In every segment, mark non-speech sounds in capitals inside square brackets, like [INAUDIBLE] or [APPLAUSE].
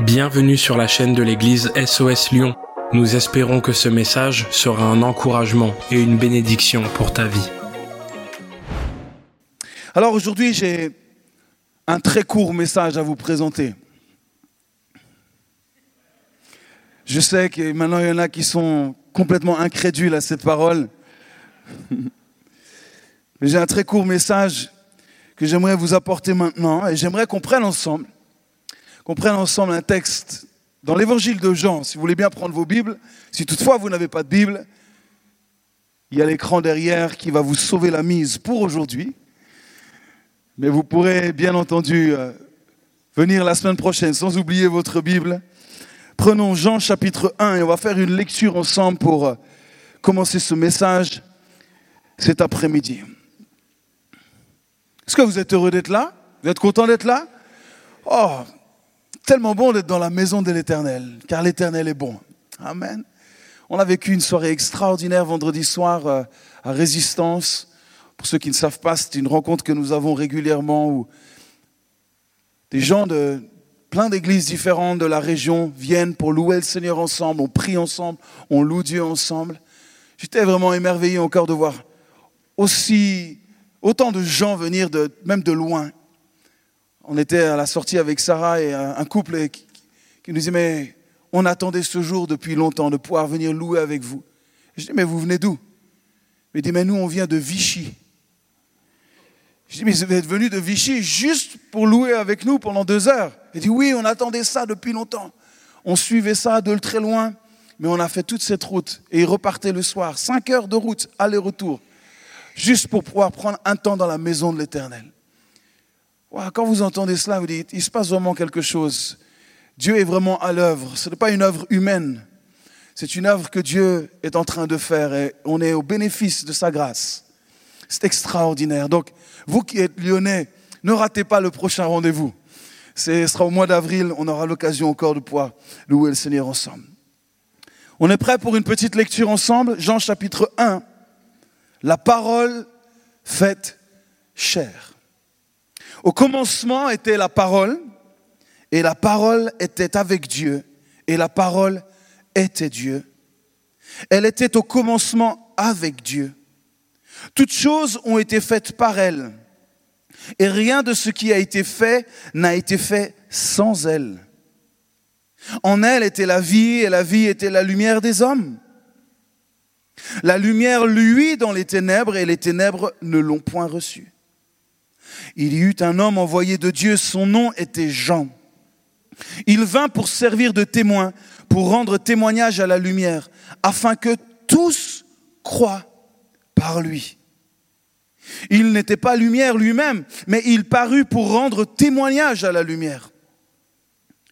Bienvenue sur la chaîne de l'église SOS Lyon. Nous espérons que ce message sera un encouragement et une bénédiction pour ta vie. Alors aujourd'hui, j'ai un très court message à vous présenter. Je sais que maintenant, il y en a qui sont complètement incrédules à cette parole. [LAUGHS] Mais j'ai un très court message que j'aimerais vous apporter maintenant et j'aimerais qu'on prenne ensemble qu'on prenne ensemble un texte dans l'évangile de Jean. Si vous voulez bien prendre vos Bibles, si toutefois vous n'avez pas de Bible, il y a l'écran derrière qui va vous sauver la mise pour aujourd'hui. Mais vous pourrez bien entendu euh, venir la semaine prochaine sans oublier votre Bible. Prenons Jean chapitre 1 et on va faire une lecture ensemble pour euh, commencer ce message cet après-midi. Est-ce que vous êtes heureux d'être là? Vous êtes content d'être là? Oh, tellement bon d'être dans la maison de l'Éternel, car l'Éternel est bon. Amen. On a vécu une soirée extraordinaire vendredi soir euh, à Résistance. Pour ceux qui ne savent pas, c'est une rencontre que nous avons régulièrement où des gens de plein d'églises différentes de la région viennent pour louer le Seigneur ensemble, on prie ensemble, on loue Dieu ensemble. J'étais vraiment émerveillé encore de voir aussi autant de gens venir de, même de loin on était à la sortie avec Sarah et un couple qui, nous disait, mais on attendait ce jour depuis longtemps de pouvoir venir louer avec vous. Je dis, mais vous venez d'où? Il dit, mais nous, on vient de Vichy. Je dis, mais vous êtes venu de Vichy juste pour louer avec nous pendant deux heures Il dit, oui, on attendait ça depuis longtemps. On suivait ça de très loin, mais on a fait toute cette route. Et il repartait le soir, cinq heures de route, aller-retour, juste pour pouvoir prendre un temps dans la maison de l'Éternel quand vous entendez cela, vous dites, il se passe vraiment quelque chose. Dieu est vraiment à l'œuvre. Ce n'est pas une œuvre humaine. C'est une œuvre que Dieu est en train de faire et on est au bénéfice de sa grâce. C'est extraordinaire. Donc, vous qui êtes lyonnais, ne ratez pas le prochain rendez-vous. Ce sera au mois d'avril, on aura l'occasion encore de pouvoir louer le Seigneur ensemble. On est prêt pour une petite lecture ensemble? Jean chapitre 1. La parole faite chair. Au commencement était la parole, et la parole était avec Dieu, et la parole était Dieu. Elle était au commencement avec Dieu. Toutes choses ont été faites par elle, et rien de ce qui a été fait n'a été fait sans elle. En elle était la vie, et la vie était la lumière des hommes. La lumière lui dans les ténèbres, et les ténèbres ne l'ont point reçue il y eut un homme envoyé de Dieu, son nom était Jean. Il vint pour servir de témoin, pour rendre témoignage à la lumière, afin que tous croient par lui. Il n'était pas lumière lui-même, mais il parut pour rendre témoignage à la lumière.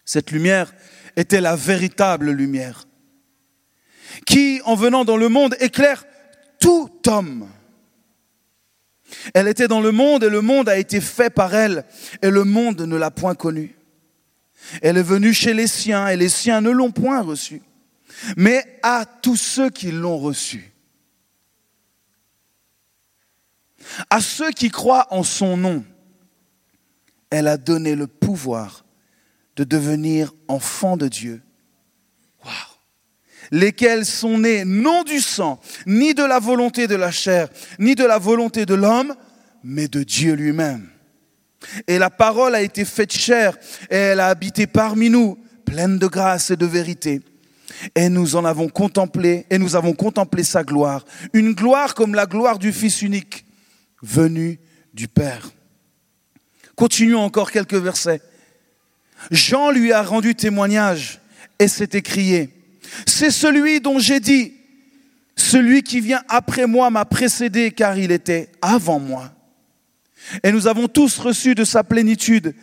Cette lumière était la véritable lumière, qui, en venant dans le monde, éclaire tout homme. Elle était dans le monde et le monde a été fait par elle et le monde ne l'a point connue. Elle est venue chez les siens et les siens ne l'ont point reçue. Mais à tous ceux qui l'ont reçue, à ceux qui croient en son nom, elle a donné le pouvoir de devenir enfants de Dieu lesquels sont nés non du sang, ni de la volonté de la chair, ni de la volonté de l'homme, mais de Dieu lui-même. Et la parole a été faite chair, et elle a habité parmi nous, pleine de grâce et de vérité. Et nous en avons contemplé, et nous avons contemplé sa gloire, une gloire comme la gloire du Fils unique, venu du Père. Continuons encore quelques versets. Jean lui a rendu témoignage et s'est écrié, c'est celui dont j'ai dit, celui qui vient après moi m'a précédé car il était avant moi. Et nous avons tous reçu de sa plénitude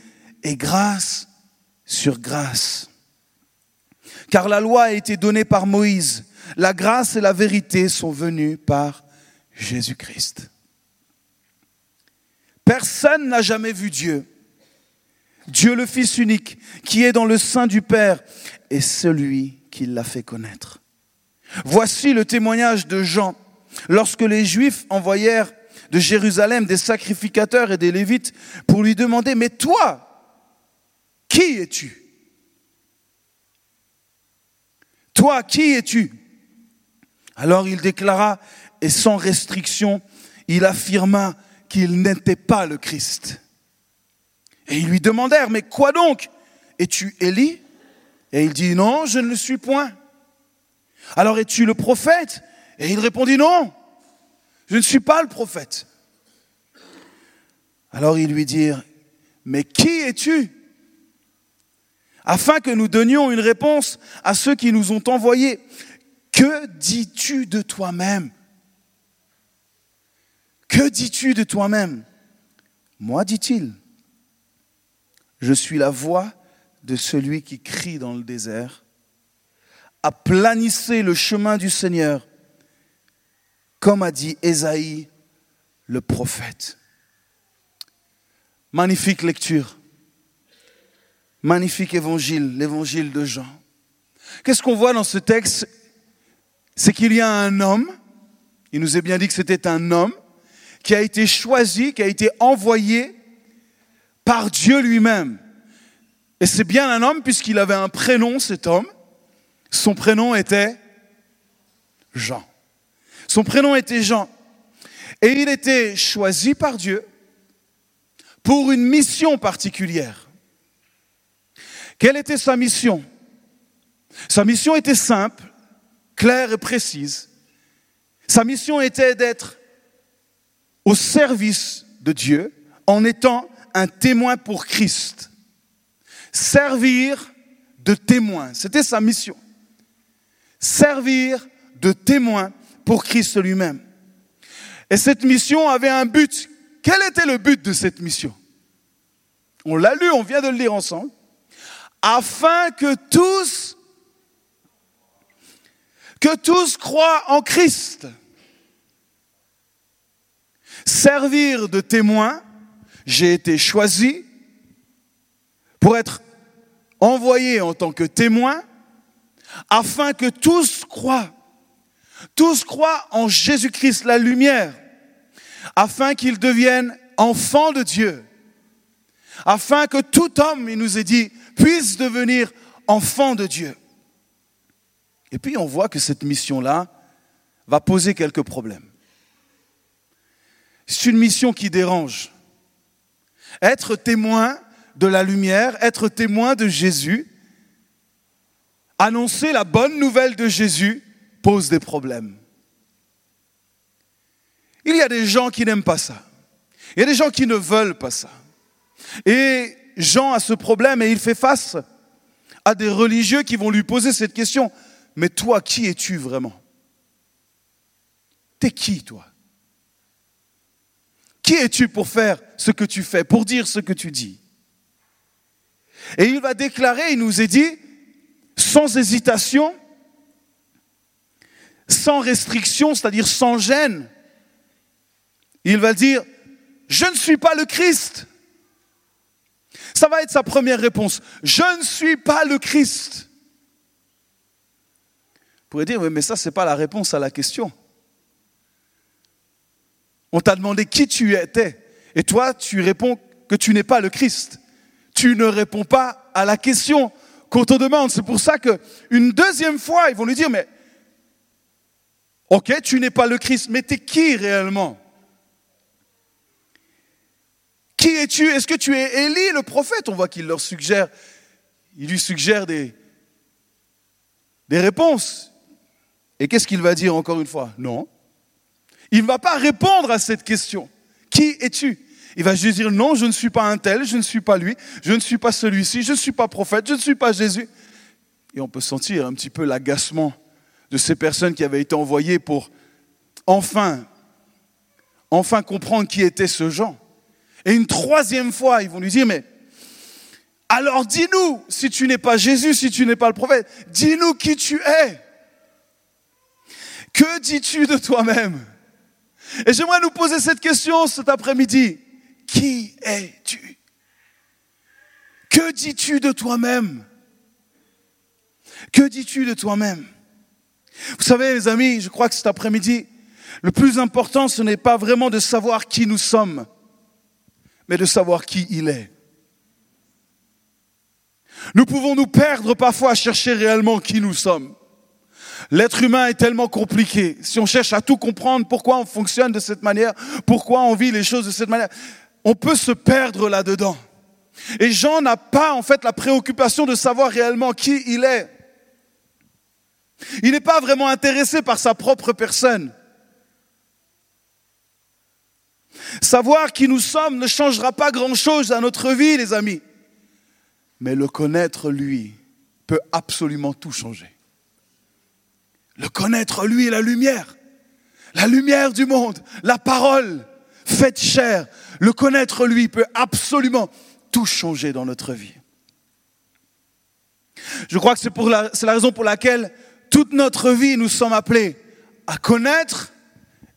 et grâce sur grâce. Car la loi a été donnée par Moïse, la grâce et la vérité sont venues par Jésus-Christ. Personne n'a jamais vu Dieu. Dieu le Fils unique, qui est dans le sein du Père, est celui qui l'a fait connaître. Voici le témoignage de Jean. Lorsque les Juifs envoyèrent de Jérusalem des sacrificateurs et des Lévites pour lui demander, mais toi, qui es-tu toi, qui es-tu? Alors il déclara, et sans restriction, il affirma qu'il n'était pas le Christ. Et ils lui demandèrent, mais quoi donc? Es-tu Élie? Et il dit, non, je ne le suis point. Alors es-tu le prophète? Et il répondit, non, je ne suis pas le prophète. Alors ils lui dirent, mais qui es-tu? Afin que nous donnions une réponse à ceux qui nous ont envoyés. Que dis-tu de toi-même? Que dis-tu de toi-même? Moi, dit-il, je suis la voix de celui qui crie dans le désert. Aplanissez le chemin du Seigneur, comme a dit Ésaïe le prophète. Magnifique lecture. Magnifique évangile, l'évangile de Jean. Qu'est-ce qu'on voit dans ce texte? C'est qu'il y a un homme, il nous est bien dit que c'était un homme, qui a été choisi, qui a été envoyé par Dieu lui-même. Et c'est bien un homme puisqu'il avait un prénom, cet homme. Son prénom était Jean. Son prénom était Jean. Et il était choisi par Dieu pour une mission particulière. Quelle était sa mission? Sa mission était simple, claire et précise. Sa mission était d'être au service de Dieu en étant un témoin pour Christ. Servir de témoin, c'était sa mission. Servir de témoin pour Christ lui-même. Et cette mission avait un but quel était le but de cette mission? On l'a lu, on vient de le lire ensemble. Afin que tous, que tous croient en Christ. Servir de témoin, j'ai été choisi pour être envoyé en tant que témoin afin que tous croient. Tous croient en Jésus-Christ, la lumière afin qu'ils deviennent enfants de Dieu, afin que tout homme, il nous est dit, puisse devenir enfant de Dieu. Et puis on voit que cette mission-là va poser quelques problèmes. C'est une mission qui dérange. Être témoin de la lumière, être témoin de Jésus, annoncer la bonne nouvelle de Jésus pose des problèmes. Il y a des gens qui n'aiment pas ça. Il y a des gens qui ne veulent pas ça. Et Jean a ce problème et il fait face à des religieux qui vont lui poser cette question. Mais toi, qui es-tu vraiment? T'es qui, toi? Qui es-tu pour faire ce que tu fais, pour dire ce que tu dis? Et il va déclarer, il nous est dit, sans hésitation, sans restriction, c'est-à-dire sans gêne, il va dire, je ne suis pas le Christ. Ça va être sa première réponse. Je ne suis pas le Christ. Vous pourrait dire, mais ça, ce n'est pas la réponse à la question. On t'a demandé qui tu étais. Et toi, tu réponds que tu n'es pas le Christ. Tu ne réponds pas à la question qu'on te demande. C'est pour ça qu'une deuxième fois, ils vont lui dire, mais ok, tu n'es pas le Christ, mais tu es qui réellement? Qui es-tu? Est-ce que tu es Élie, le prophète? On voit qu'il leur suggère, il lui suggère des, des réponses. Et qu'est-ce qu'il va dire encore une fois? Non. Il ne va pas répondre à cette question. Qui es-tu? Il va juste dire non, je ne suis pas un tel, je ne suis pas lui, je ne suis pas celui-ci, je ne suis pas prophète, je ne suis pas Jésus. Et on peut sentir un petit peu l'agacement de ces personnes qui avaient été envoyées pour enfin, enfin comprendre qui était ce Jean. Et une troisième fois, ils vont lui dire, mais alors dis-nous, si tu n'es pas Jésus, si tu n'es pas le prophète, dis-nous qui tu es. Que dis-tu de toi-même? Et j'aimerais nous poser cette question cet après-midi. Qui es-tu? Que dis-tu de toi-même? Que dis-tu de toi-même? Vous savez, les amis, je crois que cet après-midi, le plus important, ce n'est pas vraiment de savoir qui nous sommes, mais de savoir qui il est. Nous pouvons nous perdre parfois à chercher réellement qui nous sommes. L'être humain est tellement compliqué. Si on cherche à tout comprendre, pourquoi on fonctionne de cette manière, pourquoi on vit les choses de cette manière, on peut se perdre là-dedans. Et Jean n'a pas en fait la préoccupation de savoir réellement qui il est. Il n'est pas vraiment intéressé par sa propre personne. Savoir qui nous sommes ne changera pas grand-chose à notre vie, les amis. Mais le connaître, lui, peut absolument tout changer. Le connaître, lui, est la lumière. La lumière du monde, la parole faite chair. Le connaître, lui, peut absolument tout changer dans notre vie. Je crois que c'est, la, c'est la raison pour laquelle toute notre vie, nous sommes appelés à connaître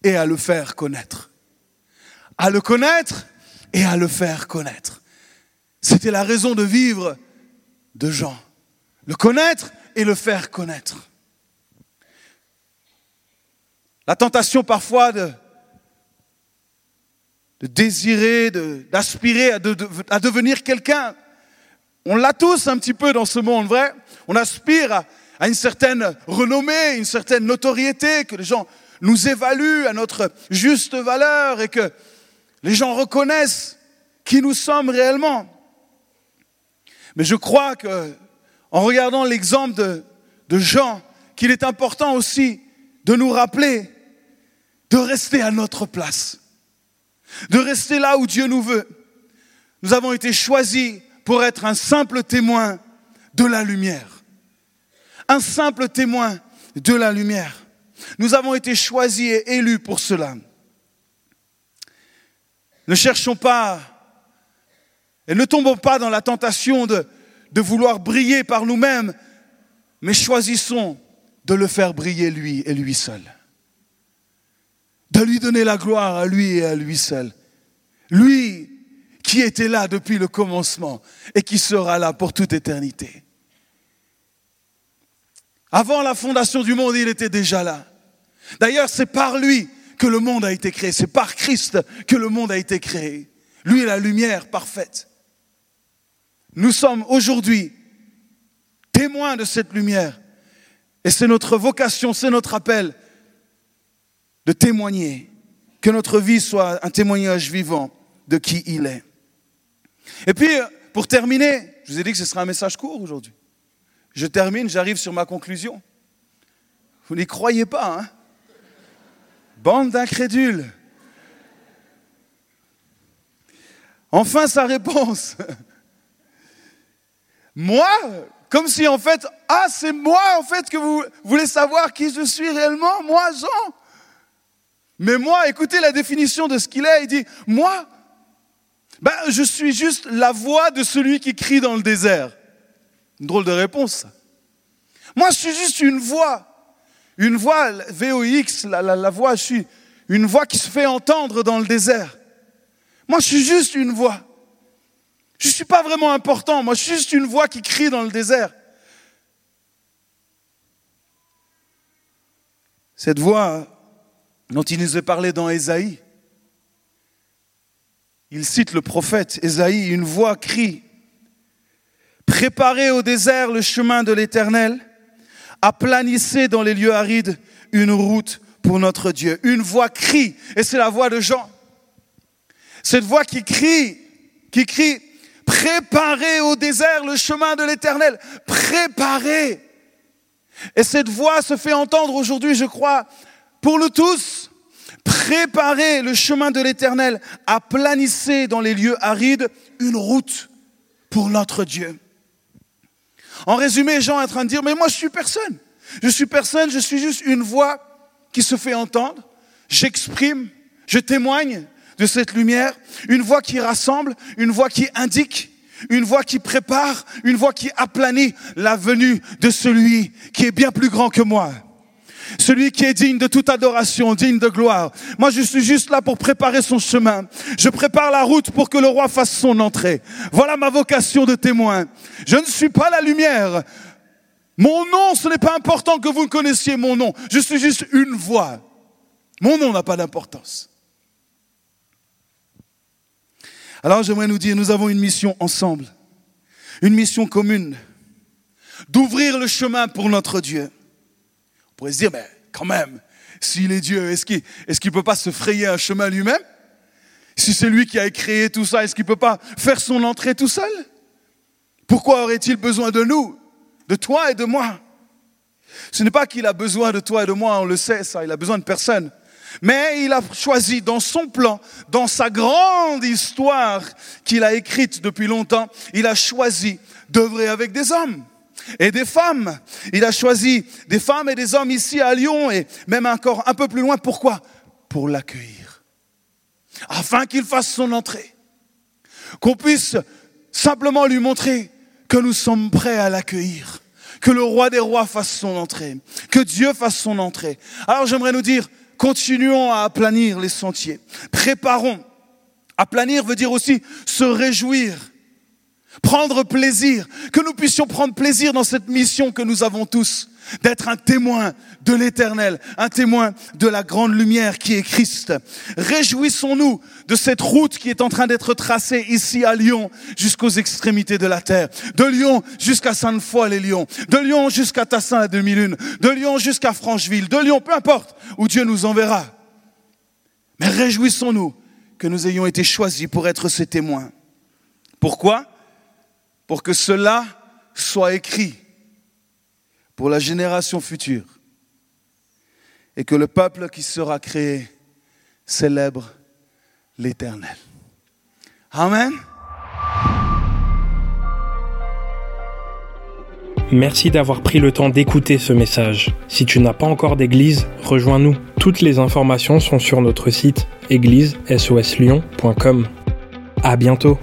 et à le faire connaître. À le connaître et à le faire connaître. C'était la raison de vivre de Jean. Le connaître et le faire connaître. La tentation parfois de, de désirer, d'aspirer à, devenir quelqu'un. On l'a tous un petit peu dans ce monde, vrai? On aspire à, à une certaine renommée, une certaine notoriété, que les gens nous évaluent à notre juste valeur et que les gens reconnaissent qui nous sommes réellement. Mais je crois que, en regardant l'exemple de, de Jean, qu'il est important aussi de nous rappeler de rester à notre place, de rester là où Dieu nous veut. Nous avons été choisis pour être un simple témoin de la lumière un simple témoin de la lumière. Nous avons été choisis et élus pour cela. Ne cherchons pas et ne tombons pas dans la tentation de, de vouloir briller par nous-mêmes, mais choisissons de le faire briller lui et lui seul. De lui donner la gloire à lui et à lui seul. Lui qui était là depuis le commencement et qui sera là pour toute éternité. Avant la fondation du monde, il était déjà là. D'ailleurs, c'est par lui que le monde a été créé. C'est par Christ que le monde a été créé. Lui est la lumière parfaite. Nous sommes aujourd'hui témoins de cette lumière. Et c'est notre vocation, c'est notre appel de témoigner, que notre vie soit un témoignage vivant de qui il est. Et puis, pour terminer, je vous ai dit que ce sera un message court aujourd'hui. Je termine, j'arrive sur ma conclusion. Vous n'y croyez pas, hein? Bande d'incrédules. Enfin sa réponse. [LAUGHS] Moi, comme si en fait, ah c'est moi en fait que vous voulez savoir qui je suis réellement, moi Jean? Mais moi, écoutez la définition de ce qu'il est, il dit, moi, ben, je suis juste la voix de celui qui crie dans le désert. Une drôle de réponse. Moi, je suis juste une voix. Une voix, VOX, la, la voix, je suis une voix qui se fait entendre dans le désert. Moi, je suis juste une voix. Je ne suis pas vraiment important. Moi, je suis juste une voix qui crie dans le désert. Cette voix dont il nous est parlé dans Ésaïe, il cite le prophète Ésaïe, une voix crie Préparez au désert le chemin de l'Éternel, aplanissez dans les lieux arides une route pour notre Dieu. Une voix crie, et c'est la voix de Jean. Cette voix qui crie, qui crie, préparez au désert le chemin de l'Éternel, préparez. Et cette voix se fait entendre aujourd'hui, je crois, pour nous tous. Préparez le chemin de l'Éternel, aplanissez dans les lieux arides une route pour notre Dieu. En résumé, Jean est en train de dire, mais moi je suis personne. Je suis personne, je suis juste une voix qui se fait entendre. J'exprime, je témoigne de cette lumière, une voix qui rassemble, une voix qui indique, une voix qui prépare, une voix qui aplanit la venue de celui qui est bien plus grand que moi celui qui est digne de toute adoration, digne de gloire. Moi, je suis juste là pour préparer son chemin. Je prépare la route pour que le roi fasse son entrée. Voilà ma vocation de témoin. Je ne suis pas la lumière. Mon nom, ce n'est pas important que vous connaissiez mon nom. Je suis juste une voix. Mon nom n'a pas d'importance. Alors j'aimerais nous dire, nous avons une mission ensemble, une mission commune, d'ouvrir le chemin pour notre Dieu. Pourrait se dire, mais quand même, s'il est Dieu, est-ce qu'il est peut pas se frayer un chemin lui-même? Si c'est lui qui a créé tout ça, est-ce qu'il peut pas faire son entrée tout seul? Pourquoi aurait-il besoin de nous, de toi et de moi? Ce n'est pas qu'il a besoin de toi et de moi, on le sait ça, il a besoin de personne. Mais il a choisi dans son plan, dans sa grande histoire qu'il a écrite depuis longtemps, il a choisi d'œuvrer avec des hommes et des femmes. Il a choisi des femmes et des hommes ici à Lyon et même encore un peu plus loin. Pourquoi? Pour l'accueillir. Afin qu'il fasse son entrée. Qu'on puisse simplement lui montrer que nous sommes prêts à l'accueillir. Que le roi des rois fasse son entrée. Que Dieu fasse son entrée. Alors j'aimerais nous dire, continuons à aplanir les sentiers. Préparons. Aplanir veut dire aussi se réjouir prendre plaisir, que nous puissions prendre plaisir dans cette mission que nous avons tous, d'être un témoin de l'éternel, un témoin de la grande lumière qui est Christ. Réjouissons-nous de cette route qui est en train d'être tracée ici à Lyon jusqu'aux extrémités de la terre. De Lyon jusqu'à Sainte-Foy-les-Lyons. De Lyon jusqu'à Tassin la demi-lune. De Lyon jusqu'à Francheville. De Lyon, peu importe où Dieu nous enverra. Mais réjouissons-nous que nous ayons été choisis pour être ces témoins. Pourquoi? Pour que cela soit écrit pour la génération future et que le peuple qui sera créé célèbre l'Éternel. Amen. Merci d'avoir pris le temps d'écouter ce message. Si tu n'as pas encore d'église, rejoins-nous. Toutes les informations sont sur notre site église-lyon.com. À bientôt.